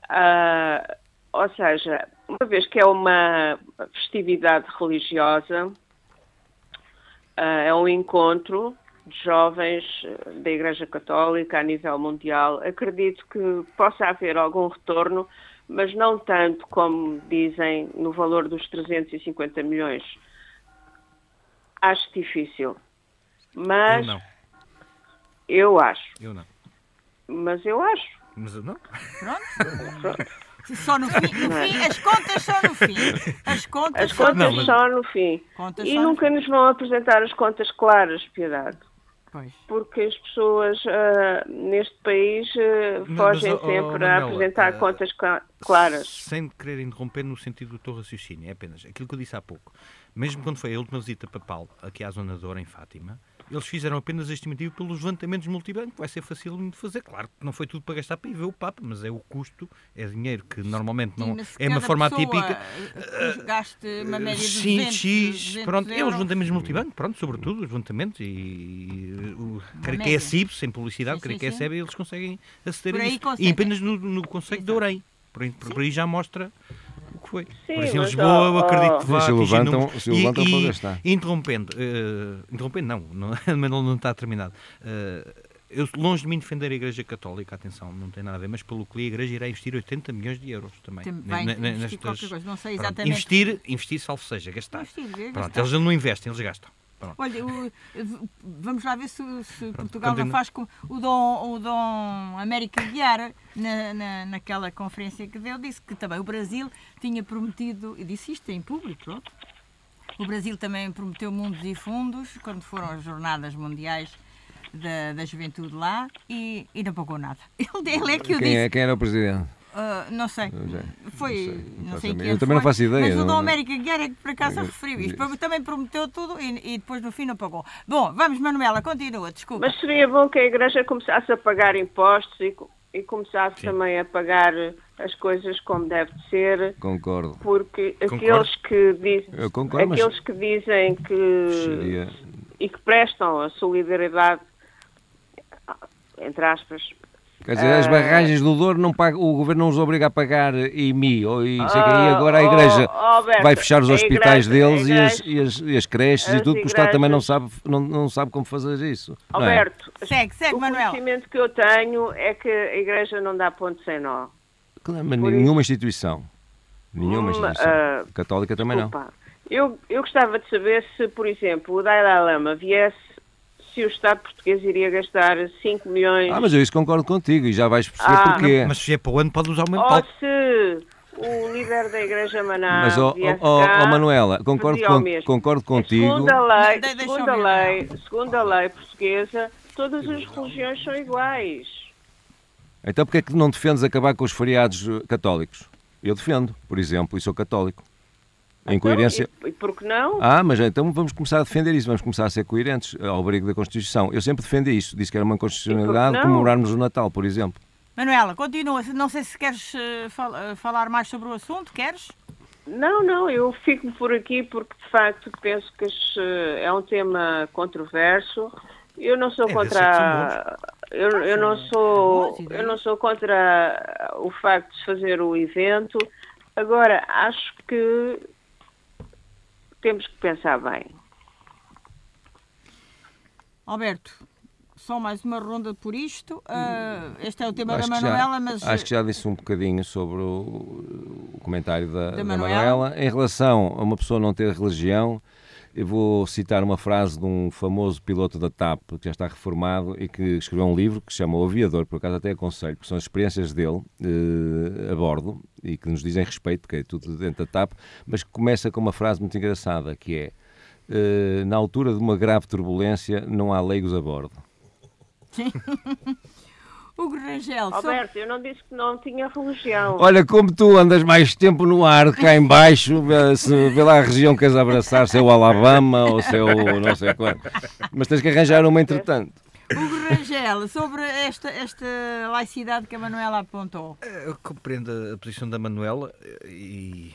Ah, ou seja, uma vez que é uma festividade religiosa, ah, é um encontro de jovens eh, da Igreja Católica a nível mundial. Acredito que possa haver algum retorno, mas não tanto como dizem no valor dos 350 milhões. Acho difícil. Mas Eu não. eu acho. Eu não. Mas eu acho. Mas eu não. Só no fim, no fim, as contas só no fim. As contas As só no contas fim. só no fim. Contas E só no nunca fim. nos vão apresentar as contas claras, piedade. Pois. Porque as pessoas ah, neste país Mas, fogem mas, oh, sempre a Manuela, apresentar ah, contas cla- claras. Sem querer interromper no sentido do teu raciocínio, é apenas aquilo que eu disse há pouco. Mesmo quando foi a última visita papal aqui à Zona de em Fátima, eles fizeram apenas a estimativa pelos levantamentos multibanco. Vai ser fácil de fazer. Claro que não foi tudo para gastar para ir ver o Papa, mas é o custo, é dinheiro que normalmente não é uma forma atípica. eh, Gaste uma média de Sim, 200, X, 200 pronto, é os euros. levantamentos multibanco, pronto, sobretudo os levantamentos e, e o, creio que é a CIB, sem publicidade, Sim, creio sim, que é a eles conseguem aceder a isso. E apenas no, no Conselho de. Orem. Por, aí- por aí já mostra que foi. Sim, por isso em mas, Lisboa eu acredito ó, que vá Se atingir levantam- se levantam e, para e, gastar. interrompendo, eh, interrompendo não, <laughs> não, mas não, não está terminado. Eh, eu, longe de mim defender a Igreja Católica, atenção, não tem nada a ver, mas pelo que li, a Igreja irá investir 80 milhões de euros também. Tem- vai ne- investir nestas- qualquer coisa, não sei Pronto, exatamente. Investir, investir, salvo seja, gastar. Investir, é Pronto, gastar. eles não investem, eles gastam. Pronto. Olha, o- vamos lá ver se, se Portugal não continua. faz como o Dom, o Dom América Guiar, na, na, naquela conferência que deu, disse que também o Brasil tinha prometido, e disse isto em público, pronto. O Brasil também prometeu mundos e fundos quando foram as jornadas mundiais da, da juventude lá e, e não pagou nada. <laughs> Ele, ele é que o Quem, disse. é, quem era o presidente? Ah, não sei. Já- Foi, não sei, não não sei. Eu também não foi, faço ideia, Mas o não- Dom não- América Guerra é que por acaso referiu isto. Também prometeu tudo e, e depois no fim não pagou. Bom, vamos, Manuela, continua, desculpa. Mas seria bom que a Igreja começasse a pagar impostos e, e começasse Sim. também a pagar as coisas como deve de ser, Concordo. porque Concordo. aqueles que dizem, Eu concordo, mas aqueles que dizem que seria... e que prestam a solidariedade, entre aspas, Quer dizer, as Ah. barragens do Douro não paga, o governo não os obriga a pagar IMI ou e, que, e Ah, agora a oh, igreja oh, Alberto, vai fechar os hospitais igreja- deles e, as, igreja- e, as, e as creches e tudo, porque o Estado também não sabe, não, não sabe como fazer isso. não é? Alberto, Segue, segue, o Manuela. conhecimento que eu tenho é que a Igreja não dá ponto sem nó. Claro, mas Por nenhuma instituição. Nenhuma Hum, instituição. ah, Católica também não. Desculpa. Eu, eu gostava de saber se, por exemplo, o Dalai Lama viesse, se o Estado português iria gastar 5 milhões, Ah, mas eu isso concordo contigo e já vais perceber Ah, porquê. Mas se é para o ano, pode usar o mesmo ou palco. se o líder da Igreja Maná Mas, ó ó, cá, ó, Manuela, concordo, com- concordo contigo. Segundo a lei, De- deixa eu segundo a ver, lei, segundo a lei portuguesa, todas as religiões são iguais. Então porquê é que não defendes acabar com os feriados eh, católicos? Eu defendo, por exemplo, e sou católico. Em coerência. Então, e, e por que não? Ah, mas então vamos começar a defender isso, vamos começar a ser coerentes ao abrigo da Constituição. Eu sempre defendi isso, disse que era uma constitucionalidade comemorarmos o Natal, por exemplo. Manuela, continua. Não sei se queres fal- eh, falar mais sobre o assunto, queres? Não, não, eu fico por aqui porque de facto penso que eh, é um tema controverso. Eu não sou É, contra eu, eu não sou eu não sou contra o facto de fazer o evento. Agora acho que temos que pensar bem. Alberto, só mais uma ronda por isto. Ah, este é o tema da Acho já, Manuela, mas. acho que já disse um bocadinho sobre o, o comentário da, da Manuela. Manuela. Em relação a uma pessoa não ter religião, eu vou citar uma frase de um famoso piloto da TAP, que já está reformado e que escreveu um livro que se chama O Aviador, por acaso até aconselho, porque são as experiências dele eh, a bordo e que nos dizem respeito, porque é tudo dentro da TAP, mas que começa com uma frase muito engraçada, que é eh, na altura de uma grave turbulência não há leigos a bordo. <laughs> Hugo Rangel, sobre- Alberto, eu não disse que não tinha religião. Olha, como tu andas mais tempo no ar, cá em baixo, vê, se, vê lá a região que queres abraçar, se é o Alabama ou se é o não sei quanto. Mas tens que arranjar uma entretanto. Hugo Rangel, sobre esta, esta laicidade que a Manuela apontou. Eu compreendo a posição da Manuela e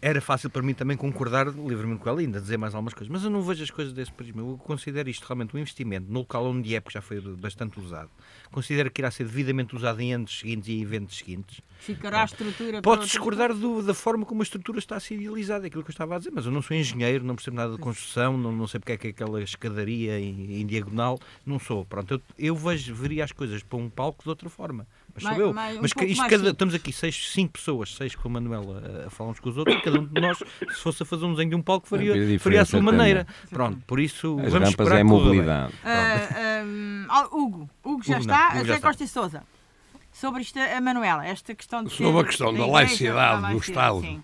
era fácil para mim também concordar livremente com ela e ainda dizer mais algumas coisas, mas eu não vejo as coisas desse prisma. Eu considero isto realmente um investimento no local onde é, porque já foi bastante usado. Considero que irá ser devidamente usado em anos seguintes e em eventos seguintes. Ficará a estrutura. Pode discordar do- da forma como a estrutura está a ser idealizada, aquilo que eu estava a dizer, mas eu não sou engenheiro, não percebo nada de construção, não, não sei porque é que é aquela escadaria em, em diagonal, não sou. Pronto, eu, eu vejo, veria as coisas para um palco de outra forma. Mas sou Mais- eu. um mas que pouco isto cada- estamos aqui seis, cinco pessoas, seis com a Manuela a, a falar uns com os outros, e cada um de nós, se fosse a fazer um desenho de um palco, faria, faria a sua também. maneira. Pronto, por isso As vamos rampas esperar é mobilidade. Um, ah, Hugo, Hugo já Hugo não, está. Hugo já José. Costa e Souza. Sobre isto, a Manuela, esta questão de. Sobre a questão da laicidade da do Estado. sim.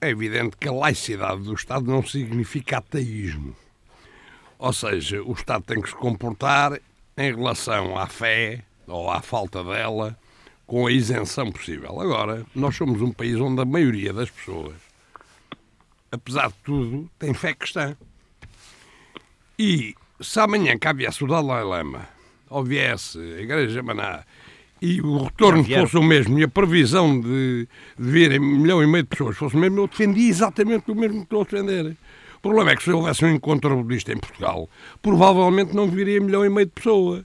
É evidente que a laicidade do Estado não significa ateísmo. Ou seja, o Estado tem que se comportar em relação à fé ou à falta dela com a isenção possível. Agora, nós somos um país onde a maioria das pessoas, apesar de tudo, tem fé cristã. E se amanhã cá viesse o Dalai Lama, ou viesse a Igreja Maná, e o retorno fosse o mesmo, e a previsão de, de virem um milhão e meio de pessoas fosse o mesmo, eu defendia exatamente o mesmo que estou a defender. O problema é que se houvesse um encontro budista em Portugal, provavelmente não viria milhão e meio de pessoas.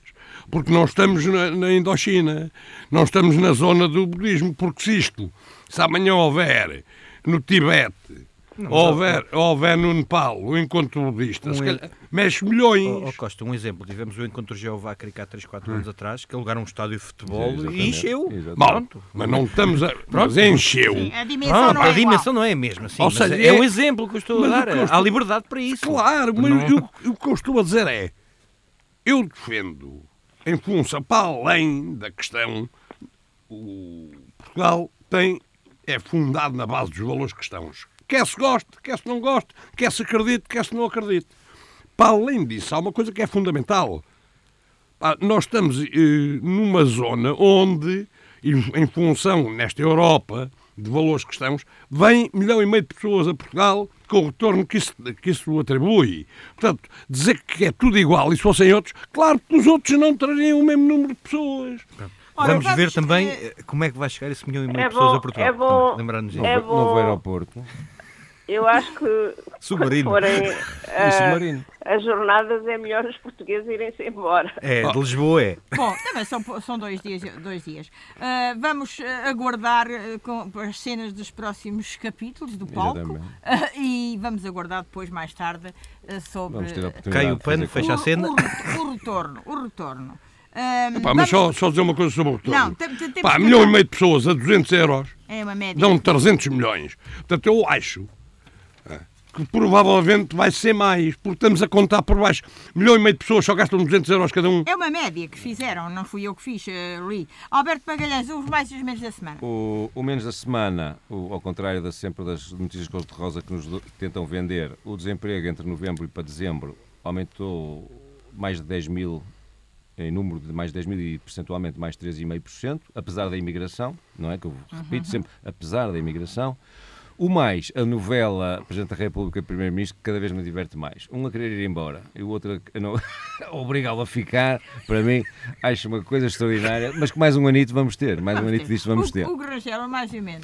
Porque não estamos na, na Indochina, não estamos na zona do budismo, porque se isto, se amanhã houver no Tibete, ou houver, ou houver no Nepal o encontro budista, Um se e- calhar, mexe milhões. Ó ó, Costa, um exemplo. Tivemos o encontro Jeová Cricá 3, 4 anos atrás, que alugaram um estádio de futebol Sim, e encheu. Exatamente. Bom, Pronto. mas não estamos a. Mas encheu. Sim, a dimensão Pronto, não a é igual. dimensão não é a mesma, sim, Ou mas seja, é, é- um exemplo que eu estou a dar. eu estou- Há liberdade para isso. Claro, mas Não- eu- o que eu estou a dizer é: eu defendo, em função, para além da questão, o Portugal tem, é fundado na base dos valores cristãos. Quer se goste, quer se não goste, quer se acredite, quer se não acredite. Para além disso, há uma coisa que é fundamental. Pá, Nós estamos eh, numa zona onde, em função, nesta Europa, de valores cristãos, vem milhão e meio de pessoas a Portugal com o retorno que isso, que isso atribui. Portanto, dizer que é tudo igual e se fossem outros, claro que os outros não trariam o mesmo número de pessoas. Ora, vamos, ver também eh, como é que vai chegar esse milhão e meio É de pessoas bom, a Portugal. é bom. Lembrar-nos disso. É Novo, bom. novo aeroporto Eu acho que Submarino. forem ah, <laughs> submarino. as jornadas é melhor os portugueses irem-se embora. É, de Lisboa é. Bom, também são, são dois dias. Dois dias. Ah, vamos ah, aguardar com as cenas dos próximos capítulos do palco. Ah, e vamos aguardar depois, mais tarde, sobre Vamos ter a oportunidade Cai o pano, fecha a cena. o, o, o retorno. O retorno. Ah, Pá, mas vamos- só, só dizer uma coisa sobre o retorno. Não, Pá, milhão e meio de pessoas a 200 euros É uma média. dão 300 milhões. Portanto, eu acho que provavelmente vai ser mais, porque estamos a contar por baixo. Milhão e meio de pessoas só gastam 200 euros cada um. É uma média que fizeram, não fui eu que fiz, li. Alberto Magalhães, os mais e os menos da semana. O, o menos da semana, o- ao contrário da, sempre das notícias cor-de-rosa que nos do- tentam vender, o desemprego entre novembro e para dezembro aumentou mais de 10 mil, em número de mais de 10 mil e percentualmente mais 3,5%, apesar da imigração, não é? Que eu repito sempre, apesar da imigração. O mais, a novela Presidente da República e Primeiro-Ministro, que cada vez me diverte mais. Um a querer ir embora e o outro a não- <laughs> obrigá-lo a ficar, para mim, acho uma coisa extraordinária, mas que mais um anito vamos ter, mais um anito disto vamos o, ter. O Grangeiro, mais e menos.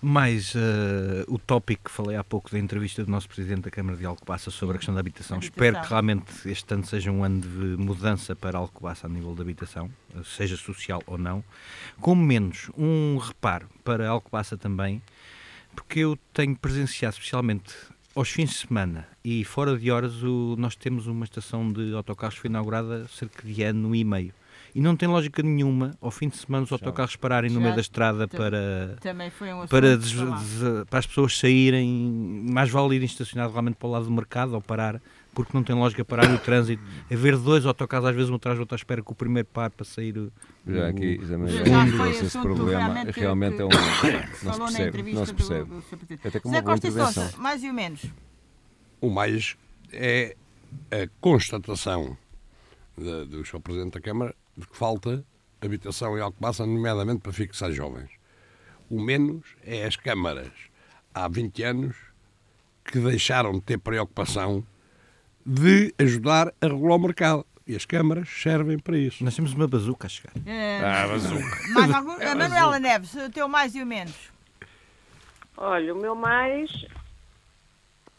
Mais uh, o tópico que falei há pouco da entrevista do nosso Presidente da Câmara de Alcobaça sobre a questão da habitação. habitação. Espero que realmente este ano seja um ano de mudança para Alcobaça a nível da habitação, seja social ou não. Com menos um reparo para Alcobaça também, porque eu tenho presenciado, especialmente aos fins de semana e fora de horas, o, nós temos uma estação de autocarros que foi inaugurada cerca de ano e meio. E não tem lógica nenhuma, ao fim de semana, os autocarros pararem no meio da estrada para, um para, des, des, para as pessoas saírem. Mais vale irem estacionar realmente para o lado do mercado ou parar, porque não tem lógica parar no trânsito. Haver dois autocarros, às vezes um atrás do outro à espera que o primeiro pare para sair. O, já aqui examinamos esse problema. Realmente, realmente é um. <coughs> Não se percebe. Não se percebe. Do, do Até como Zé Costa e Sousa, mais ou menos. O mais é a constatação do Sr. Presidente da Câmara de que falta habitação em Alcobaça, nomeadamente para fixar jovens. O menos é as câmaras, há 20 anos, que deixaram de ter preocupação de ajudar a regular o mercado. E as câmaras servem para isso. Nós temos uma bazuca a chegar. É... Ah, bazuca. Mais algum... É Manuela Neves, o teu mais e o menos? Olha, o meu mais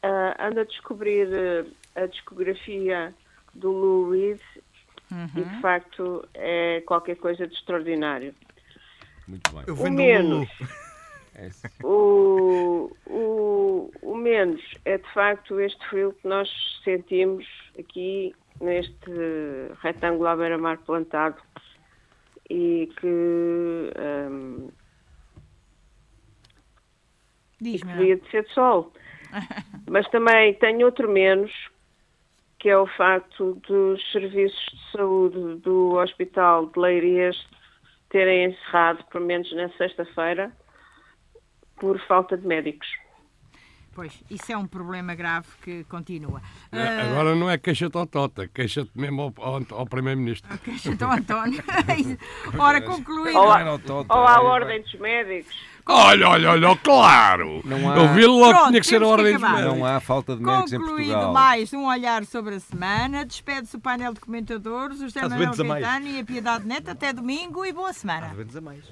uh, anda a descobrir uh, a discografia do Lou Reed uhum. e de facto é qualquer coisa de extraordinário. Muito bem. O menos, <laughs> <laughs> o, o, o menos é de facto este frio que nós sentimos aqui neste retângulo à beira-mar plantado e que um, devia de ser de sol. <laughs> Mas também tem outro menos que é o facto dos serviços de saúde do Hospital de Leirias terem encerrado, pelo menos na sexta-feira, por falta de médicos. Pois, isso é um problema grave que continua. Uh... Agora não é queixa-te ao Tota, queixa-te mesmo ao, ao, ao Primeiro-Ministro. Queixa-te ao António. <laughs> Ora, concluído. Ou, a, ou à Ordem dos Médicos. Olha, olha, olha, claro! Não há... Eu vi logo que tinha que ser a ordem dos médicos. Não há falta de médicos em Portugal. Concluído mais um olhar sobre a semana, despede-se o painel de comentadores, o José Manuel Caetano e a Piedade Neta. Até domingo e boa semana. Às vezes a mais.